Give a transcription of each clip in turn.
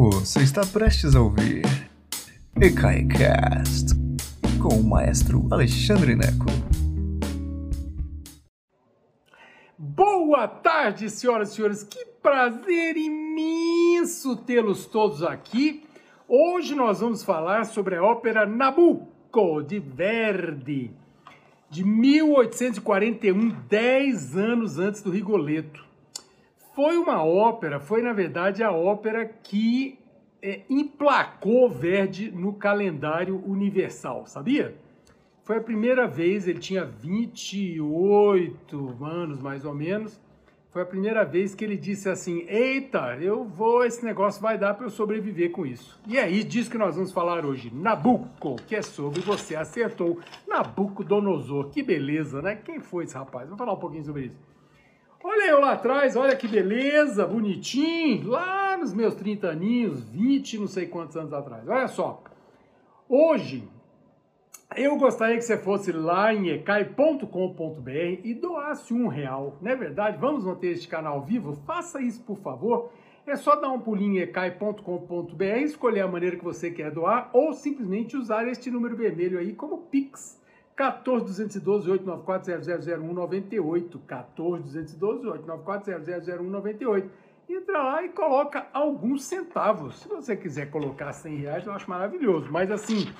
Você está prestes a ouvir EKAICAST com o maestro Alexandre Neco. Boa tarde, senhoras e senhores. Que prazer imenso tê-los todos aqui. Hoje nós vamos falar sobre a ópera Nabucco de Verdi, de 1841, 10 anos antes do Rigoletto. Foi uma ópera, foi na verdade a ópera que é, emplacou Verdi no calendário universal, sabia? Foi a primeira vez, ele tinha 28 anos mais ou menos, foi a primeira vez que ele disse assim: Eita, eu vou, esse negócio vai dar para eu sobreviver com isso. E é aí, disso que nós vamos falar hoje: Nabucco, que é sobre você acertou. Nabucodonosor, que beleza, né? Quem foi esse rapaz? Vamos falar um pouquinho sobre isso. Olha eu lá atrás, olha que beleza, bonitinho, lá nos meus 30 aninhos, 20, não sei quantos anos atrás. Olha só, hoje eu gostaria que você fosse lá em ecai.com.br e doasse um real, não é verdade? Vamos manter este canal vivo? Faça isso, por favor. É só dar um pulinho em ecai.com.br, escolher a maneira que você quer doar ou simplesmente usar este número vermelho aí como Pix 14 212 894 000198 14 212 894 000198 entra lá e coloca alguns centavos. Se você quiser colocar 100 reais, eu acho maravilhoso. Mas assim,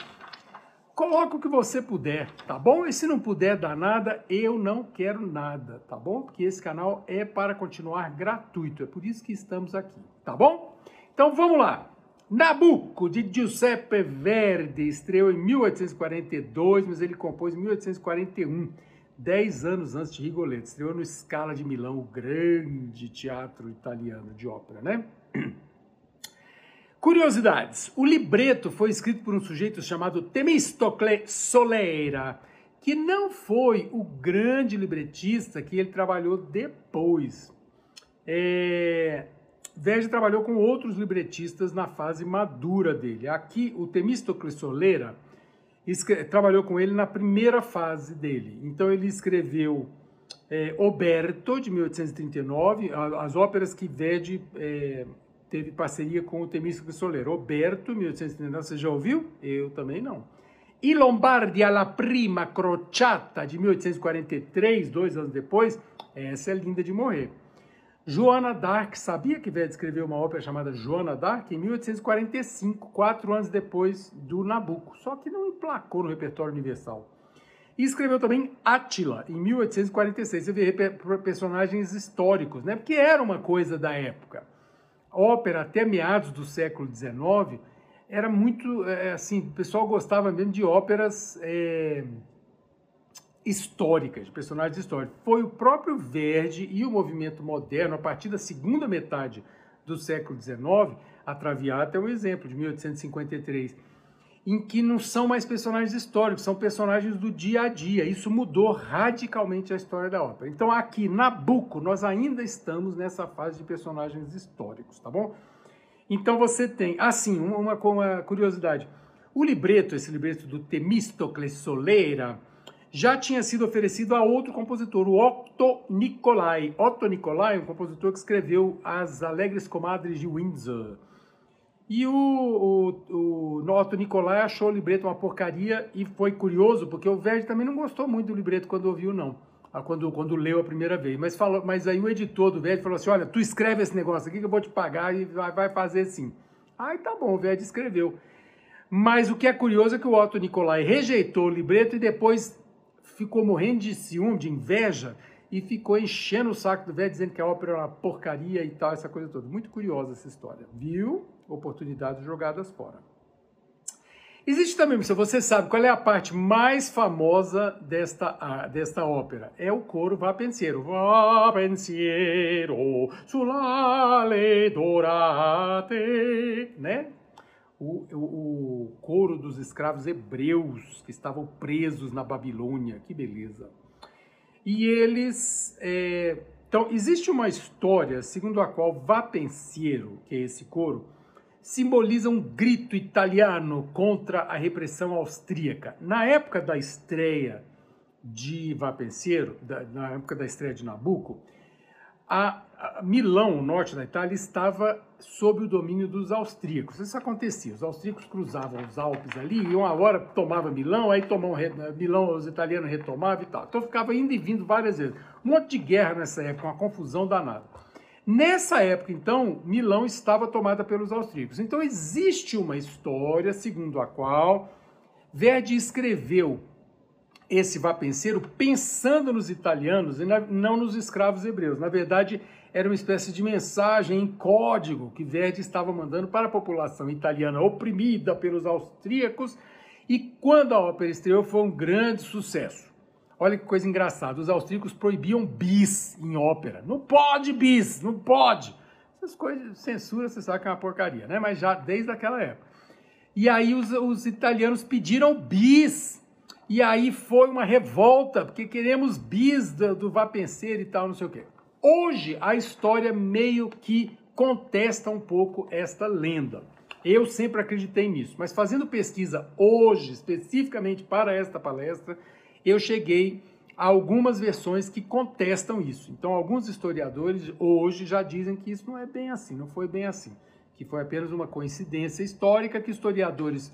coloca o que você puder, tá bom? E se não puder dar nada, eu não quero nada, tá bom? Porque esse canal é para continuar gratuito. É por isso que estamos aqui, tá bom? Então vamos lá. Nabucco, de Giuseppe Verdi, estreou em 1842, mas ele compôs em 1841, dez anos antes de Rigoletto. Estreou no Scala de Milão, o grande teatro italiano de ópera, né? Curiosidades. O libreto foi escrito por um sujeito chamado Temistocle Soleira, que não foi o grande libretista que ele trabalhou depois. É, Verdi trabalhou com outros libretistas na fase madura dele. Aqui, o Temístocles Soleira trabalhou com ele na primeira fase dele. Então, ele escreveu é, Oberto, de 1839, as óperas que Verdi é, teve parceria com o Temístocles Soleira. Oberto, 1839, você já ouviu? Eu também não. E Lombardia alla prima crociata, de 1843, dois anos depois, essa é linda de morrer. Joana d'Arc, sabia que Verdi escreveu uma ópera chamada Joana d'Arc em 1845, quatro anos depois do Nabucco, só que não emplacou no repertório universal. E escreveu também Átila, em 1846. Você vê personagens históricos, né? Porque era uma coisa da época. ópera, até meados do século XIX, era muito, é, assim, o pessoal gostava mesmo de óperas... É históricas, de personagens históricos. Foi o próprio Verdi e o movimento moderno, a partir da segunda metade do século XIX, a Traviata é um exemplo, de 1853, em que não são mais personagens históricos, são personagens do dia a dia. Isso mudou radicalmente a história da ópera. Então aqui, Nabucco, nós ainda estamos nessa fase de personagens históricos, tá bom? Então você tem, assim, uma, uma curiosidade. O libreto, esse libreto do Temístocles Soleira, já tinha sido oferecido a outro compositor, o Otto Nicolai. Otto Nicolai um compositor que escreveu As Alegres Comadres de Windsor. E o, o, o Otto Nicolai achou o libreto uma porcaria e foi curioso, porque o Verdi também não gostou muito do libreto quando ouviu, não. Quando, quando leu a primeira vez. Mas, falou, mas aí o editor do Verdi falou assim, olha, tu escreve esse negócio aqui que eu vou te pagar e vai, vai fazer assim. Aí tá bom, o Verdi escreveu. Mas o que é curioso é que o Otto Nicolai rejeitou o libreto e depois ficou morrendo de ciúme, de inveja, e ficou enchendo o saco do velho, dizendo que a ópera era uma porcaria e tal, essa coisa toda. Muito curiosa essa história. Viu? Oportunidades jogadas fora. Existe também, se você sabe qual é a parte mais famosa desta, desta ópera. É o coro Vá Pensiero. Vá Pensiero, sull'ale dorate, né? O, o, o coro dos escravos hebreus que estavam presos na Babilônia. Que beleza! E eles. É... Então, existe uma história segundo a qual Vá Pensiero, que é esse coro, simboliza um grito italiano contra a repressão austríaca. Na época da estreia de Vá Pensiero, na época da estreia de Nabucco, a, Milão, o norte da Itália, estava sob o domínio dos austríacos. Isso acontecia. Os austríacos cruzavam os Alpes ali, e uma hora tomava Milão, aí tomavam Milão, os italianos retomavam e tal. Então ficava indo e vindo várias vezes. Um monte de guerra nessa época, uma confusão danada. Nessa época, então, Milão estava tomada pelos austríacos. Então existe uma história segundo a qual Verdi escreveu esse vapenseiro pensando nos italianos e não nos escravos hebreus. Na verdade, era uma espécie de mensagem em código que Verdi estava mandando para a população italiana oprimida pelos austríacos. E quando a ópera estreou, foi um grande sucesso. Olha que coisa engraçada, os austríacos proibiam bis em ópera. Não pode bis, não pode. Essas coisas, censura, você sabe que é uma porcaria, né? Mas já desde aquela época. E aí os, os italianos pediram bis. E aí foi uma revolta, porque queremos bis do, do Vapenseiro e tal, não sei o quê. Hoje a história meio que contesta um pouco esta lenda. Eu sempre acreditei nisso, mas fazendo pesquisa hoje, especificamente para esta palestra, eu cheguei a algumas versões que contestam isso. Então, alguns historiadores hoje já dizem que isso não é bem assim, não foi bem assim, que foi apenas uma coincidência histórica que historiadores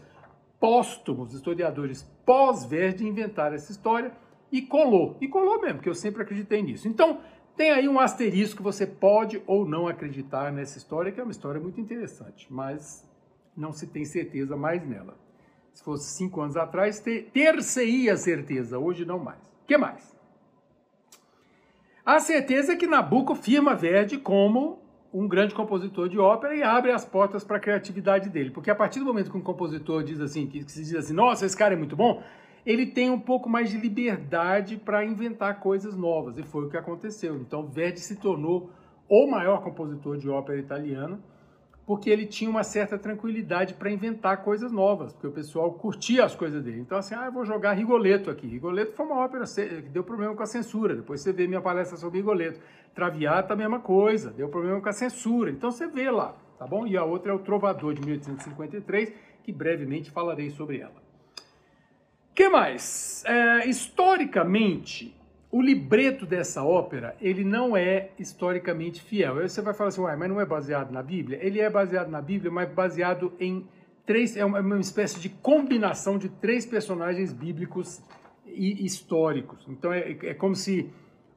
póstumos, historiadores pós-Verde inventaram essa história e colou. E colou mesmo, porque eu sempre acreditei nisso. Então, tem aí um asterisco você pode ou não acreditar nessa história, que é uma história muito interessante, mas não se tem certeza mais nela. Se fosse cinco anos atrás, ter-se-ia certeza, hoje não mais. O que mais? A certeza é que Nabucco firma Verdi como um grande compositor de ópera e abre as portas para a criatividade dele. Porque a partir do momento que um compositor diz assim, que se diz assim, nossa, esse cara é muito bom, ele tem um pouco mais de liberdade para inventar coisas novas, e foi o que aconteceu. Então, Verdi se tornou o maior compositor de ópera italiano, porque ele tinha uma certa tranquilidade para inventar coisas novas, porque o pessoal curtia as coisas dele. Então, assim, ah, eu vou jogar Rigoletto aqui. Rigoletto foi uma ópera que deu problema com a censura. Depois você vê minha palestra sobre Rigoletto. Traviata, a mesma coisa, deu problema com a censura. Então você vê lá, tá bom? E a outra é o Trovador, de 1853, que brevemente falarei sobre ela que mais? É, historicamente, o libreto dessa ópera, ele não é historicamente fiel. Aí você vai falar assim, Uai, mas não é baseado na Bíblia? Ele é baseado na Bíblia, mas baseado em três, é uma, uma espécie de combinação de três personagens bíblicos e históricos. Então é, é como se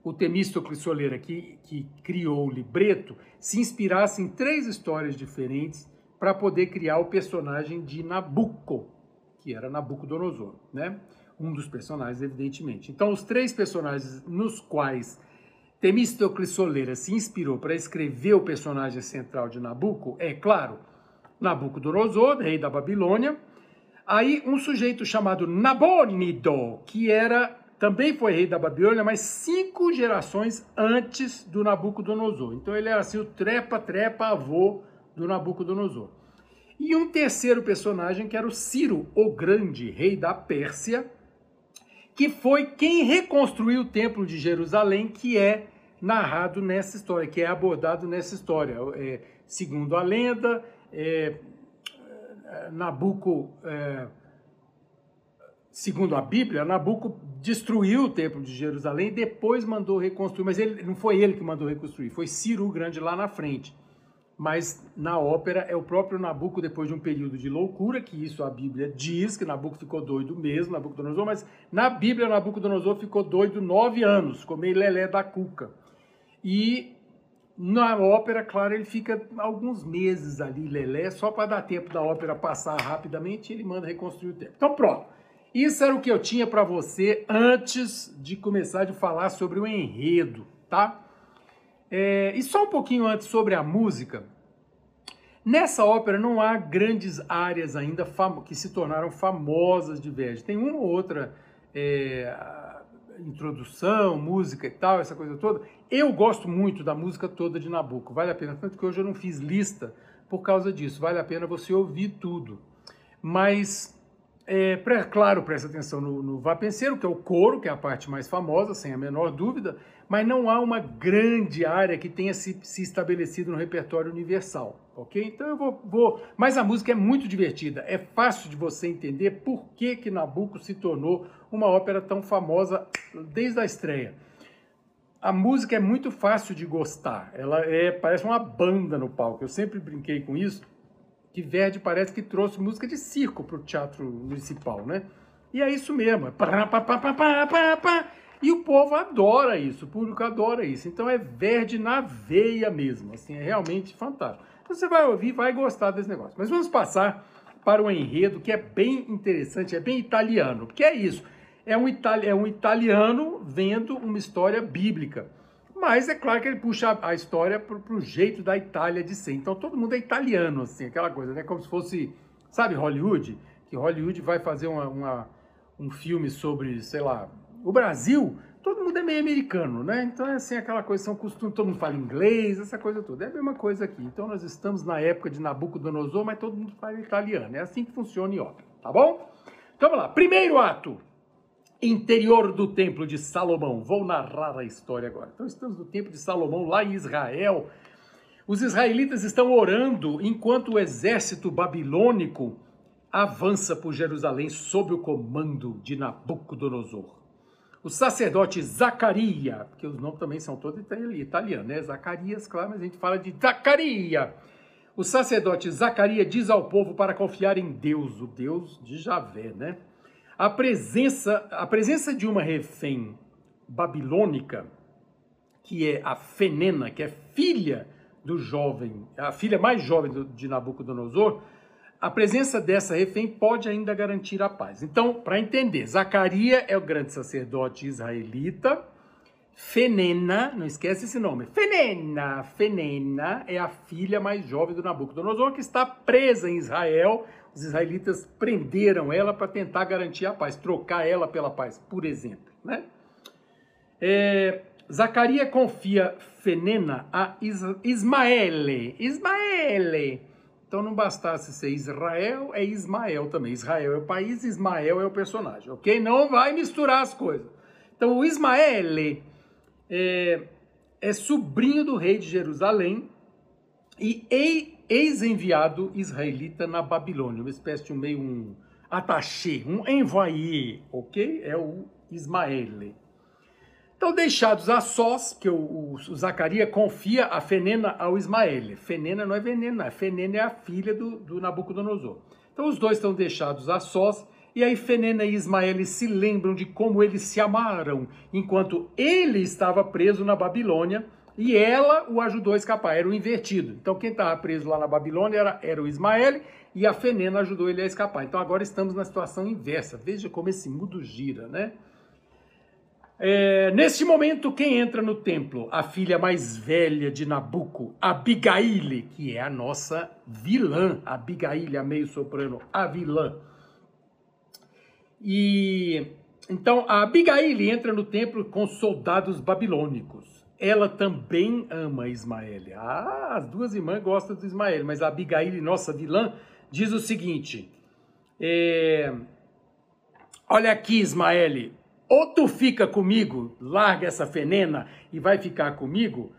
o Temístocles Soleira, que, que criou o libreto, se inspirasse em três histórias diferentes para poder criar o personagem de Nabucco, que era Nabucodonosor, né? Um dos personagens, evidentemente. Então, os três personagens nos quais Temístocles Soleira se inspirou para escrever o personagem central de Nabucco é, claro, Nabucodonosor, rei da Babilônia, aí um sujeito chamado Nabônido, que era também foi rei da Babilônia, mas cinco gerações antes do Nabucodonosor. Então ele era assim o trepa-trepa avô do Nabucodonosor. E um terceiro personagem que era o Ciro, o Grande, rei da Pérsia, que foi quem reconstruiu o Templo de Jerusalém, que é narrado nessa história, que é abordado nessa história. É, segundo a lenda, é, é, segundo a Bíblia, Nabuco destruiu o Templo de Jerusalém e depois mandou reconstruir, mas ele, não foi ele que mandou reconstruir, foi Ciro o Grande lá na frente mas na ópera é o próprio Nabucco depois de um período de loucura, que isso a Bíblia diz, que Nabucco ficou doido mesmo, Nabucodonosor, mas na Bíblia Nabucodonosor ficou doido nove anos, ficou meio lelé da cuca. E na ópera, claro, ele fica alguns meses ali, lelé, só para dar tempo da ópera passar rapidamente, ele manda reconstruir o tempo. Então pronto, isso era o que eu tinha para você antes de começar a falar sobre o enredo, tá? É, e só um pouquinho antes sobre a música. Nessa ópera não há grandes áreas ainda que se tornaram famosas de Verdi. Tem uma ou outra é, introdução, música e tal, essa coisa toda. Eu gosto muito da música toda de Nabucco, vale a pena. Tanto que hoje eu não fiz lista por causa disso. Vale a pena você ouvir tudo. Mas, é, claro, presta atenção no, no Vá Penseiro, que é o coro, que é a parte mais famosa, sem a menor dúvida mas não há uma grande área que tenha se, se estabelecido no repertório universal, ok? Então eu vou, vou, Mas a música é muito divertida, é fácil de você entender por que, que Nabucco se tornou uma ópera tão famosa desde a estreia. a música é muito fácil de gostar. Ela é parece uma banda no palco. Eu sempre brinquei com isso, que Verdi parece que trouxe música de circo para o teatro municipal, né? E é isso mesmo. E o povo adora isso, o público adora isso. Então é Verdi na veia mesmo, assim, é realmente fantástico. Então você vai ouvir, vai gostar desse negócio. Mas vamos passar para o enredo que é bem interessante, é bem italiano. Porque é isso, é um, itali é um italiano vendo uma história bíblica. Mas é claro que ele puxa a história para o jeito da Itália de ser. Então todo mundo é italiano, assim, aquela coisa, né? Como se fosse, sabe, Hollywood? Que Hollywood vai fazer uma, uma um filme sobre, sei lá, o Brasil, todo mundo é meio americano, né? Então é assim aquela coisa, são costumes, todo mundo fala inglês, essa coisa toda. É a mesma coisa aqui. Então nós estamos na época de Nabucodonosor, mas todo mundo fala italiano. É assim que funciona em ópera, tá bom? Então vamos lá. Primeiro ato. Interior do Templo de Salomão. Vou narrar a história agora. Então estamos no Templo de Salomão, lá em Israel. Os israelitas estão orando enquanto o exército babilônico avança por Jerusalém sob o comando de Nabucodonosor. O sacerdote Zacaria, porque os nomes também são todos italianos, né? Zacarias, claro, mas a gente fala de Zacaria. O sacerdote Zacaria diz ao povo para confiar em Deus, o Deus de Javé, né? A presença, a presença de uma refém babilônica, que é a Fenena, que é filha do jovem, a filha mais jovem de Nabucodonosor, a presença dessa refém pode ainda garantir a paz. Então, para entender, Zacaria é o grande sacerdote israelita, Fenena, não esquece esse nome, Fenena, Fenena é a filha mais jovem do Nabucodonosor que está presa em Israel. Os israelitas prenderam ela para tentar garantir a paz, trocar ela pela paz, por exemplo. Né? É, Zacaria confia Fenena a Ismaele. Ismaele então não bastasse ser Israel, é Ismael também. Israel é o país, Ismael é o personagem, ok? Não vai misturar as coisas. Então o Ismael é, é sobrinho do rei de Jerusalém e ex-enviado israelita na Babilônia, uma espécie de um meio um attaché, um envoyé, ok? É o Ismael. Então, deixados a sós, que o, o, o Zacaria confia a Fenena ao Ismael. Fenena não é veneno, não. Fenena é a filha do, do Nabucodonosor. Então, os dois estão deixados a sós, e aí Fenena e Ismael se lembram de como eles se amaram enquanto ele estava preso na Babilônia e ela o ajudou a escapar. Era o invertido. Então, quem estava preso lá na Babilônia era, era o Ismael e a Fenena ajudou ele a escapar. Então, agora estamos na situação inversa. Veja como esse mundo gira, né? É, neste momento, quem entra no templo? A filha mais velha de Nabucco, Abigail, que é a nossa vilã. Abigail, a meio soprano, a vilã. E então a Abigail entra no templo com soldados babilônicos. Ela também ama Ismael. Ah, as duas irmãs gostam do Ismael, mas a Abigail, nossa vilã, diz o seguinte: é, Olha aqui, Ismael, ou tu fica comigo, larga essa fenena e vai ficar comigo,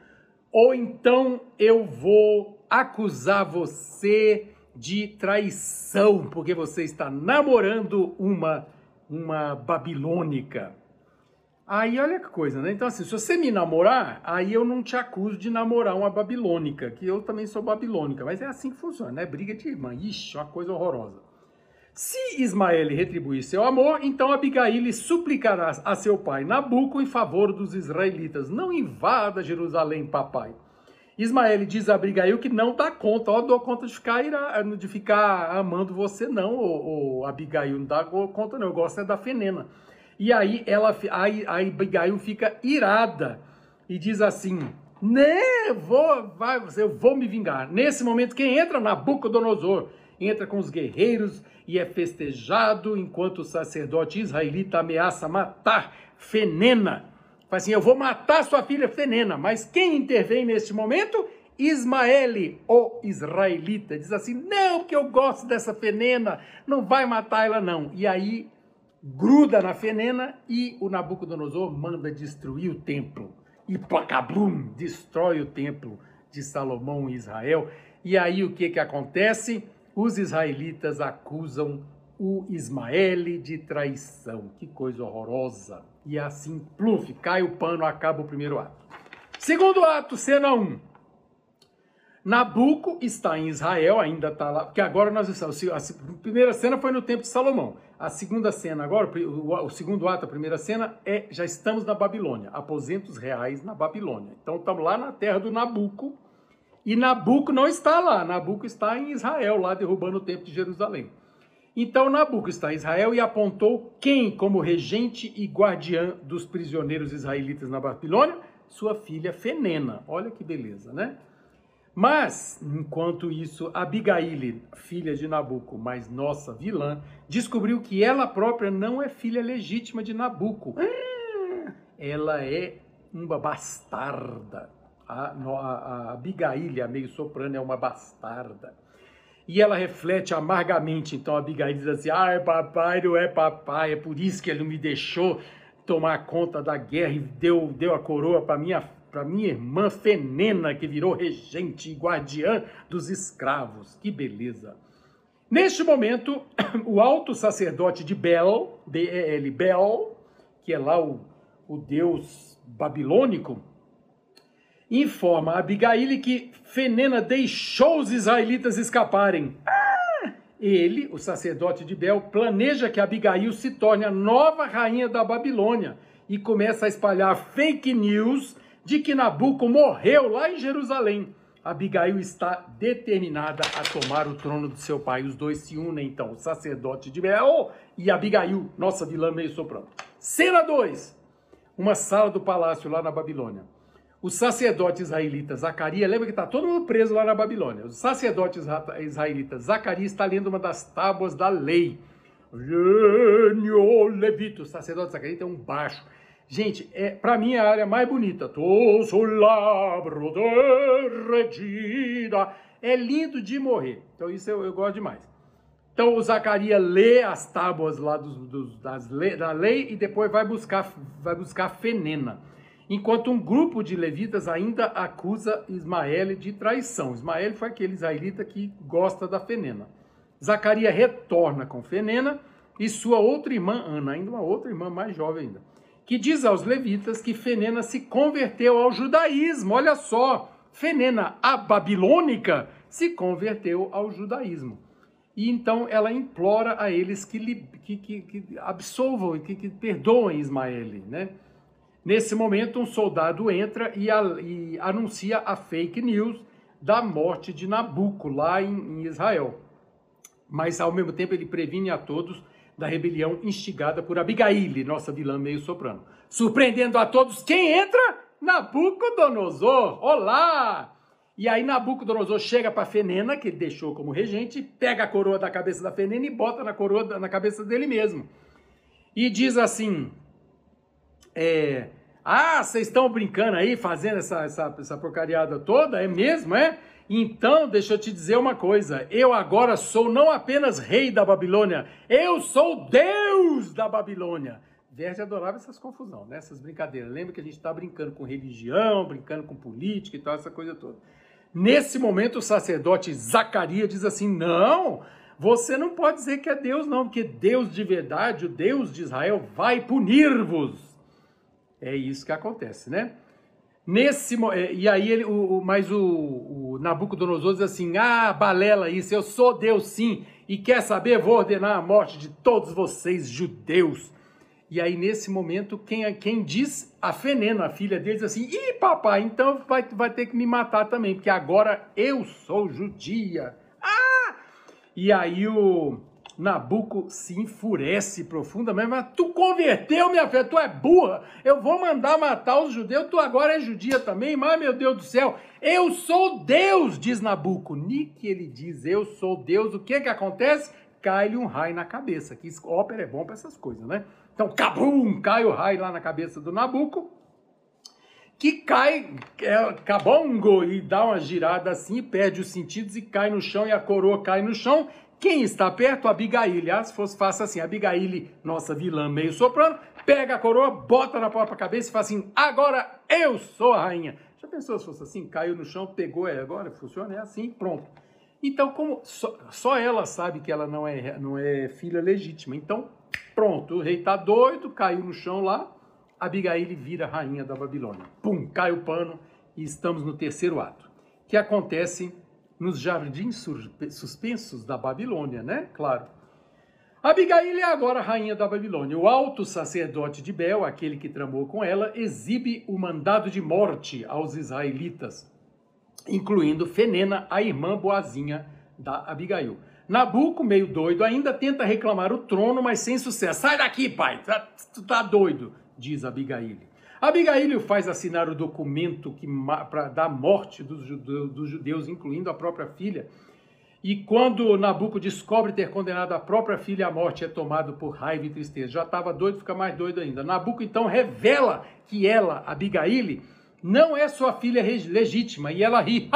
ou então eu vou acusar você de traição, porque você está namorando uma uma babilônica. Aí olha que coisa, né? Então assim, se você me namorar, aí eu não te acuso de namorar uma babilônica, que eu também sou babilônica, mas é assim que funciona, né? Briga de irmã. Ixi, uma coisa horrorosa. Se Ismael retribuir seu amor, então Abigail suplicará a seu pai Nabuco em favor dos israelitas. Não invada Jerusalém, papai. Ismael diz a Abigail que não dá conta, ó, dou conta de ficar, de ficar amando você não, ô, ô, Abigail, não dá conta não, eu gosto é da Fenena. E aí ela, aí, a Abigail fica irada e diz assim, né, vou, vai, eu vou me vingar. Nesse momento, quem entra? Nabucodonosor entra com os guerreiros e é festejado enquanto o sacerdote israelita ameaça matar Fenena. Fala assim: Eu vou matar sua filha Fenena. Mas quem intervém neste momento? Ismael, o israelita, diz assim: Não, porque eu gosto dessa Fenena, não vai matar ela, não. E aí gruda na Fenena e o Nabucodonosor manda destruir o templo. E placabum, destrói o templo de Salomão em Israel. E aí o que, que acontece? os israelitas acusam o Ismaele de traição. Que coisa horrorosa. E assim, pluf, cai o pano, acaba o primeiro ato. Segundo ato, cena 1. Nabuco está em Israel, ainda está lá, porque agora nós estamos. A primeira cena foi no tempo de Salomão. A segunda cena, agora, o, segundo ato, a primeira cena, é já estamos na Babilônia, aposentos reais na Babilônia. Então estamos lá na terra do Nabuco, e Nabuco não está lá, Nabuco está em Israel, lá derrubando o templo de Jerusalém. Então Nabuco está em Israel e apontou quem como regente e guardiã dos prisioneiros israelitas na Babilônia? Sua filha Fenena. Olha que beleza, né? Mas, enquanto isso, Abigail, filha de Nabuco, mas nossa vilã, descobriu que ela própria não é filha legítima de Nabuco. Ela é uma bastarda. A, a, a Abigail, a meio soprano, é uma bastarda. E ela reflete amargamente. Então a Abigail diz assim: Ah, papai não é papai, é por isso que ele não me deixou tomar conta da guerra e deu, deu a coroa para minha para minha irmã Fenena, que virou regente e guardiã dos escravos. Que beleza! Neste momento, o alto sacerdote de Bel, B-E-L, Bel, que é lá o, o deus babilônico, informa a Abigail que Fenena deixou os israelitas escaparem. Ele, o sacerdote de Bel, planeja que Abigail se torne a nova rainha da Babilônia e começa a espalhar fake news de que Nabuco morreu lá em Jerusalém. Abigail está determinada a tomar o trono de seu pai. Os dois se unem, então, o sacerdote de Bel e Abigail, nossa vilã meio soprando. Cena 2. Uma sala do palácio lá na Babilônia. O sacerdote israelita Zacarias, lembra que está todo mundo preso lá na Babilônia. O sacerdote israelita Zacarias está lendo uma das tábuas da lei. Levito. O sacerdote Zacarias tem um baixo Gente, é, para mim é a área mais bonita. Tu sulabro de regida. É lindo de morrer. Então isso eu, eu gosto demais. Então o Zacarias lê as tábuas lá dos, dos, das da lei e depois vai buscar, vai buscar Fenena. Enquanto um grupo de levitas ainda acusa Ismael de traição. Ismael foi aquele israelita que gosta da Fenena. Zacarias retorna com Fenena e sua outra irmã Ana, ainda uma outra irmã mais jovem ainda que diz aos levitas que Fenena se converteu ao judaísmo. Olha só, Fenena, a babilônica, se converteu ao judaísmo. E então ela implora a eles que, que, que, que absolvam, que, que perdoem Ismael. Né? Nesse momento, um soldado entra e, a, e, anuncia a fake news da morte de Nabuco, lá em, em Israel. Mas, ao mesmo tempo, ele previne a todos da rebelião instigada por Abigail, nossa vilã meio soprano. Surpreendendo a todos, quem entra? Nabucodonosor. Olá! E aí Nabucodonosor chega para Fenena, que ele deixou como regente, pega a coroa da cabeça da Fenena e bota na coroa na cabeça dele mesmo. E diz assim: é, Ah, vocês estão brincando aí, fazendo essa, essa, essa porcariada toda? É mesmo, é? Então, deixa eu te dizer uma coisa: eu agora sou não apenas rei da Babilônia, eu sou Deus da Babilônia. Verde adorava essas confusões, né? essas brincadeiras. Lembra que a gente está brincando com religião, brincando com política e tal, essa coisa toda. Nesse momento, o sacerdote Zacarias diz assim: não, você não pode dizer que é Deus, não, porque Deus de verdade, o Deus de Israel, vai punir-vos. É isso que acontece, né? Nesse, é, e aí ele, o, o, mas o, o Nabucodonosor diz assim: Ah, balela isso, eu sou Deus sim, e quer saber? Vou ordenar a morte de todos vocês, judeus. E aí, nesse momento, quem, quem diz, a Fenena, a filha deles, assim: Ih, papai, então vai, vai ter que me matar também, porque agora eu sou judia. Ah! E aí o, Nabuco se enfurece profundamente, mas tu converteu, minha filha, tu é burra, eu vou mandar matar os judeus, tu agora é judia também, mas meu Deus do céu, eu sou Deus, diz Nabuco. Nique ele diz, eu sou Deus, o que que acontece? Cai-lhe um raio na cabeça, que ópera é bom para essas coisas, né? Então, cabum, cai o raio lá na cabeça do Nabuco, que cai, é, cabongo, e dá uma girada assim, perde os sentidos e cai no chão, e a coroa cai no chão, quem está perto? Abigail. Se fosse faça assim, Abigail, nossa vilã meio soprano, pega a coroa, bota na própria cabeça e fala assim: agora eu sou a rainha. Já pensou se fosse assim? Caiu no chão, pegou, é agora funciona, é assim, pronto. Então, como só, só, ela sabe que ela não é, não é filha legítima. Então, pronto, o rei tá doido, caiu no chão lá, Abigail vira rainha da Babilônia. Pum, cai o pano e estamos no terceiro ato, que acontece nos jardins suspensos da Babilônia, né? Claro. Abigail é agora rainha da Babilônia. O alto sacerdote de Bel, aquele que tramou com ela, exibe o mandado de morte aos israelitas, incluindo Fenena, a irmã boazinha da Abigail. Nabuco, meio doido, ainda tenta reclamar o trono, mas sem sucesso. Sai daqui, pai, tá, tu tá doido, diz Abigail. Abigail faz assinar o documento que, pra, da morte dos, dos judeus, incluindo a própria filha, e quando Nabuco descobre ter condenado a própria filha à morte, é tomado por raiva e tristeza. Já estava doido, fica mais doido ainda. Nabuco então revela que ela, Abigail, não é sua filha legítima. E ela ri.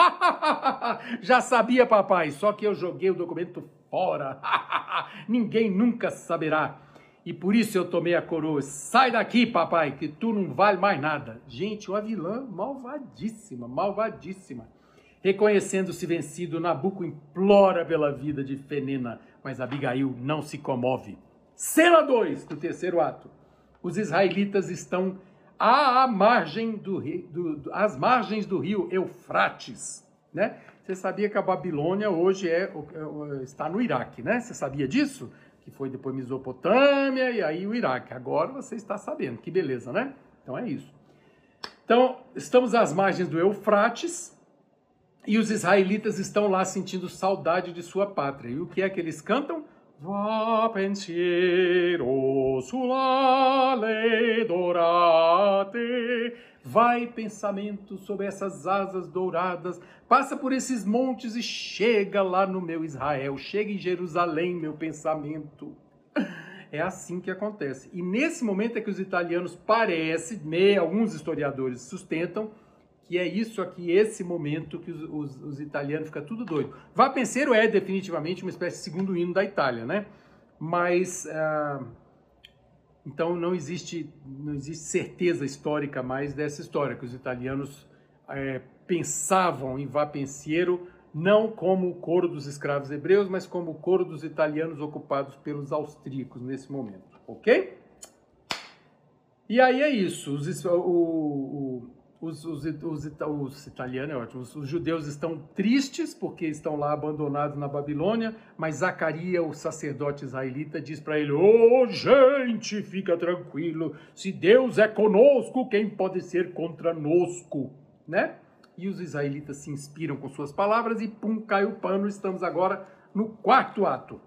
Já sabia, papai, só que eu joguei o documento fora. Ninguém nunca saberá. E por isso eu tomei a coroa. Sai daqui, papai, que tu não vale mais nada. Gente, uma vilã malvadíssima, malvadíssima. Reconhecendo-se vencido, Nabuco implora pela vida de Fenena, mas Abigail não se comove. Cena 2 do terceiro ato. Os israelitas estão à margem do, do, às margens do rio Eufrates, né? Você sabia que a Babilônia hoje é, é está no Iraque, né? Você sabia disso? Que foi depois Mesopotâmia e aí o Iraque. Agora você está sabendo. Que beleza, né? Então é isso. Então, estamos às margens do Eufrates, e os israelitas estão lá sentindo saudade de sua pátria. E o que é que eles cantam? Va pensiero dorate. Vai pensamento sobre essas asas douradas, passa por esses montes e chega lá no meu Israel, chega em Jerusalém, meu pensamento. É assim que acontece. E nesse momento é que os italianos parecem, alguns historiadores sustentam, que é isso aqui, esse momento que os, os, os italianos ficam tudo doido. Vá Penseiro é definitivamente uma espécie de segundo hino da Itália, né? Mas uh, então não existe não existe certeza histórica mais dessa história que os italianos é, pensavam em Vá Pensiero não como o coro dos escravos hebreus, mas como o coro dos italianos ocupados pelos austríacos nesse momento, ok? E aí é isso. Os, o, o os, os, os, os italianos, é ótimo, os, os, judeus estão tristes porque estão lá abandonados na Babilônia, mas Zacarias, o sacerdote israelita, diz para ele: Ô oh, gente, fica tranquilo, se Deus é conosco, quem pode ser contra nosco? Né? E os israelitas se inspiram com suas palavras e pum, cai o pano. Estamos agora no quarto ato.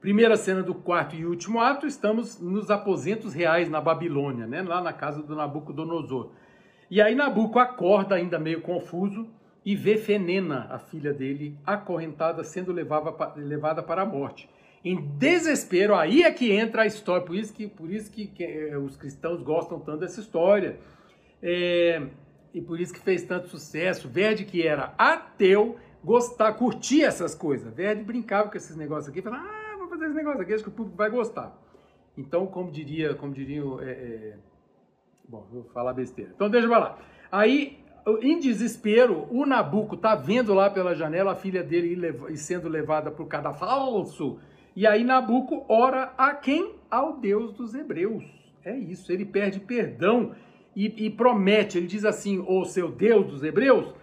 Primeira cena do quarto e último ato, estamos nos aposentos reais na Babilônia, né? lá na casa do Nabucodonosor. E aí Nabuco acorda ainda meio confuso e vê Fenena, a filha dele, acorrentada, sendo levada, para a morte. Em desespero, aí é que entra a história, por isso que, por isso que, que é, os cristãos gostam tanto dessa história. É, e por isso que fez tanto sucesso. Verde que era ateu, gostar, curtia essas coisas. Verde brincava com esses negócios aqui, falava, ah, vou fazer esse negócio aqui, acho que o público vai gostar. Então, como diria, como diriam é, é, Bom, vou falar besteira. Então deixa eu falar. Aí, em desespero, o Nabuco tá vendo lá pela janela a filha dele sendo levada por cadafalso. E aí Nabuco ora a quem? Ao Deus dos hebreus. É isso, ele perde perdão e, e promete, ele diz assim, ô seu Deus dos hebreus,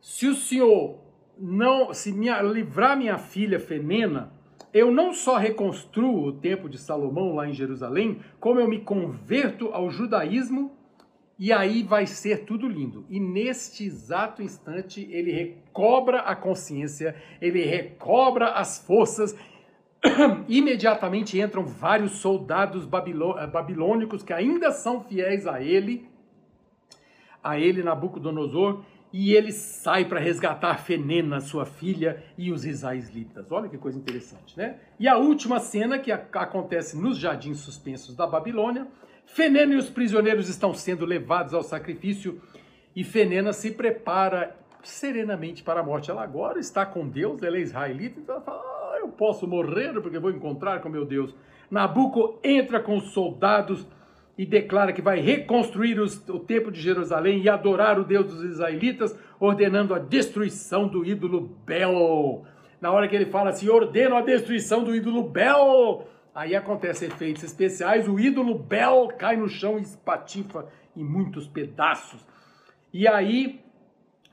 se o senhor não, se minha, livrar minha filha Fenena, eu não só reconstruo o templo de Salomão lá em Jerusalém, como eu me converto ao judaísmo e aí vai ser tudo lindo. E neste exato instante ele recobra a consciência, ele recobra as forças. Imediatamente entram vários soldados babilônicos que ainda são fiéis a ele, a ele Nabucodonosor, e ele sai para resgatar Fenena, sua filha, e os israelitas. Olha que coisa interessante, né? E a última cena que acontece nos jardins suspensos da Babilônia, Fenena e os prisioneiros estão sendo levados ao sacrifício e Fenena se prepara serenamente para a morte. Ela agora está com Deus, ela é israelita, então ela fala: ah, eu posso morrer porque vou encontrar com meu Deus. Nabuco entra com os soldados e declara que vai reconstruir os, o templo de Jerusalém e adorar o Deus dos israelitas, ordenando a destruição do ídolo Bel. Na hora que ele fala assim, ordeno a destruição do ídolo Bel, aí acontecem efeitos especiais, o ídolo Bel cai no chão e espatifa em muitos pedaços. E aí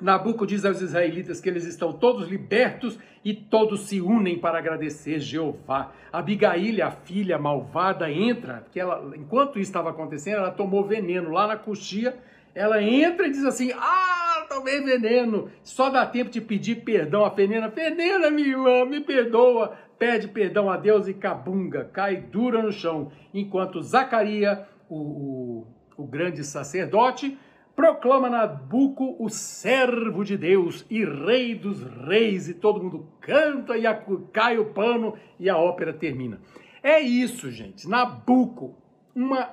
Nabucco diz aos israelitas que eles estão todos libertos e todos se unem para agradecer Jeová. Abigail, a filha malvada, entra, que ela, enquanto isso estava acontecendo, ela tomou veneno lá na coxia. Ela entra e diz assim: Ah, tomei veneno. Só dá tempo de pedir perdão a Fenena. Fenena, minha irmã, me perdoa. Pede perdão a Deus e cabunga, cai dura no chão. Enquanto Zacaria, o, o, o grande sacerdote, proclama Nabuco o servo de Deus e rei dos reis, e todo mundo canta e cai o pano e a ópera termina. É isso, gente. Nabuco, uma,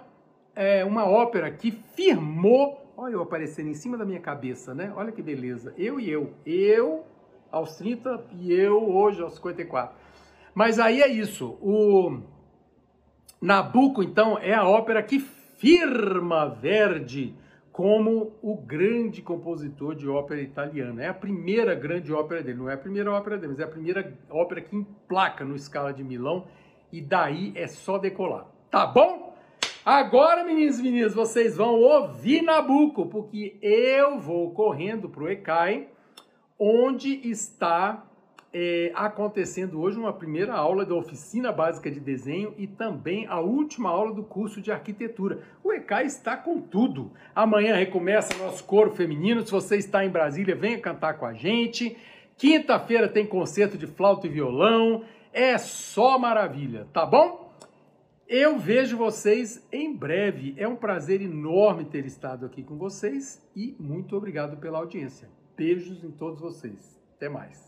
é, uma ópera que firmou. Olha eu aparecendo em cima da minha cabeça, né? Olha que beleza. Eu e eu. Eu aos 30 e eu hoje aos 54. Mas aí é isso. O Nabuco, então, é a ópera que firma Verdi como o grande compositor de ópera italiana. É a primeira grande ópera dele, não é a primeira ópera dele, mas é a primeira ópera que emplaca no Scala de Milão e daí é só decolar. Tá bom? Agora, meninos e meninas, vocês vão ouvir Nabucco, porque eu vou correndo para o ECAI, onde está é, acontecendo hoje uma primeira aula da oficina básica de desenho e também a última aula do curso de arquitetura. O ECAI está com tudo. Amanhã recomeça nosso coro feminino. Se você está em Brasília, venha cantar com a gente. Quinta-feira tem concerto de flauta e violão. É só maravilha, tá bom? Eu vejo vocês em breve. É um prazer enorme ter estado aqui com vocês e muito obrigado pela audiência. Beijos em todos vocês. Até mais.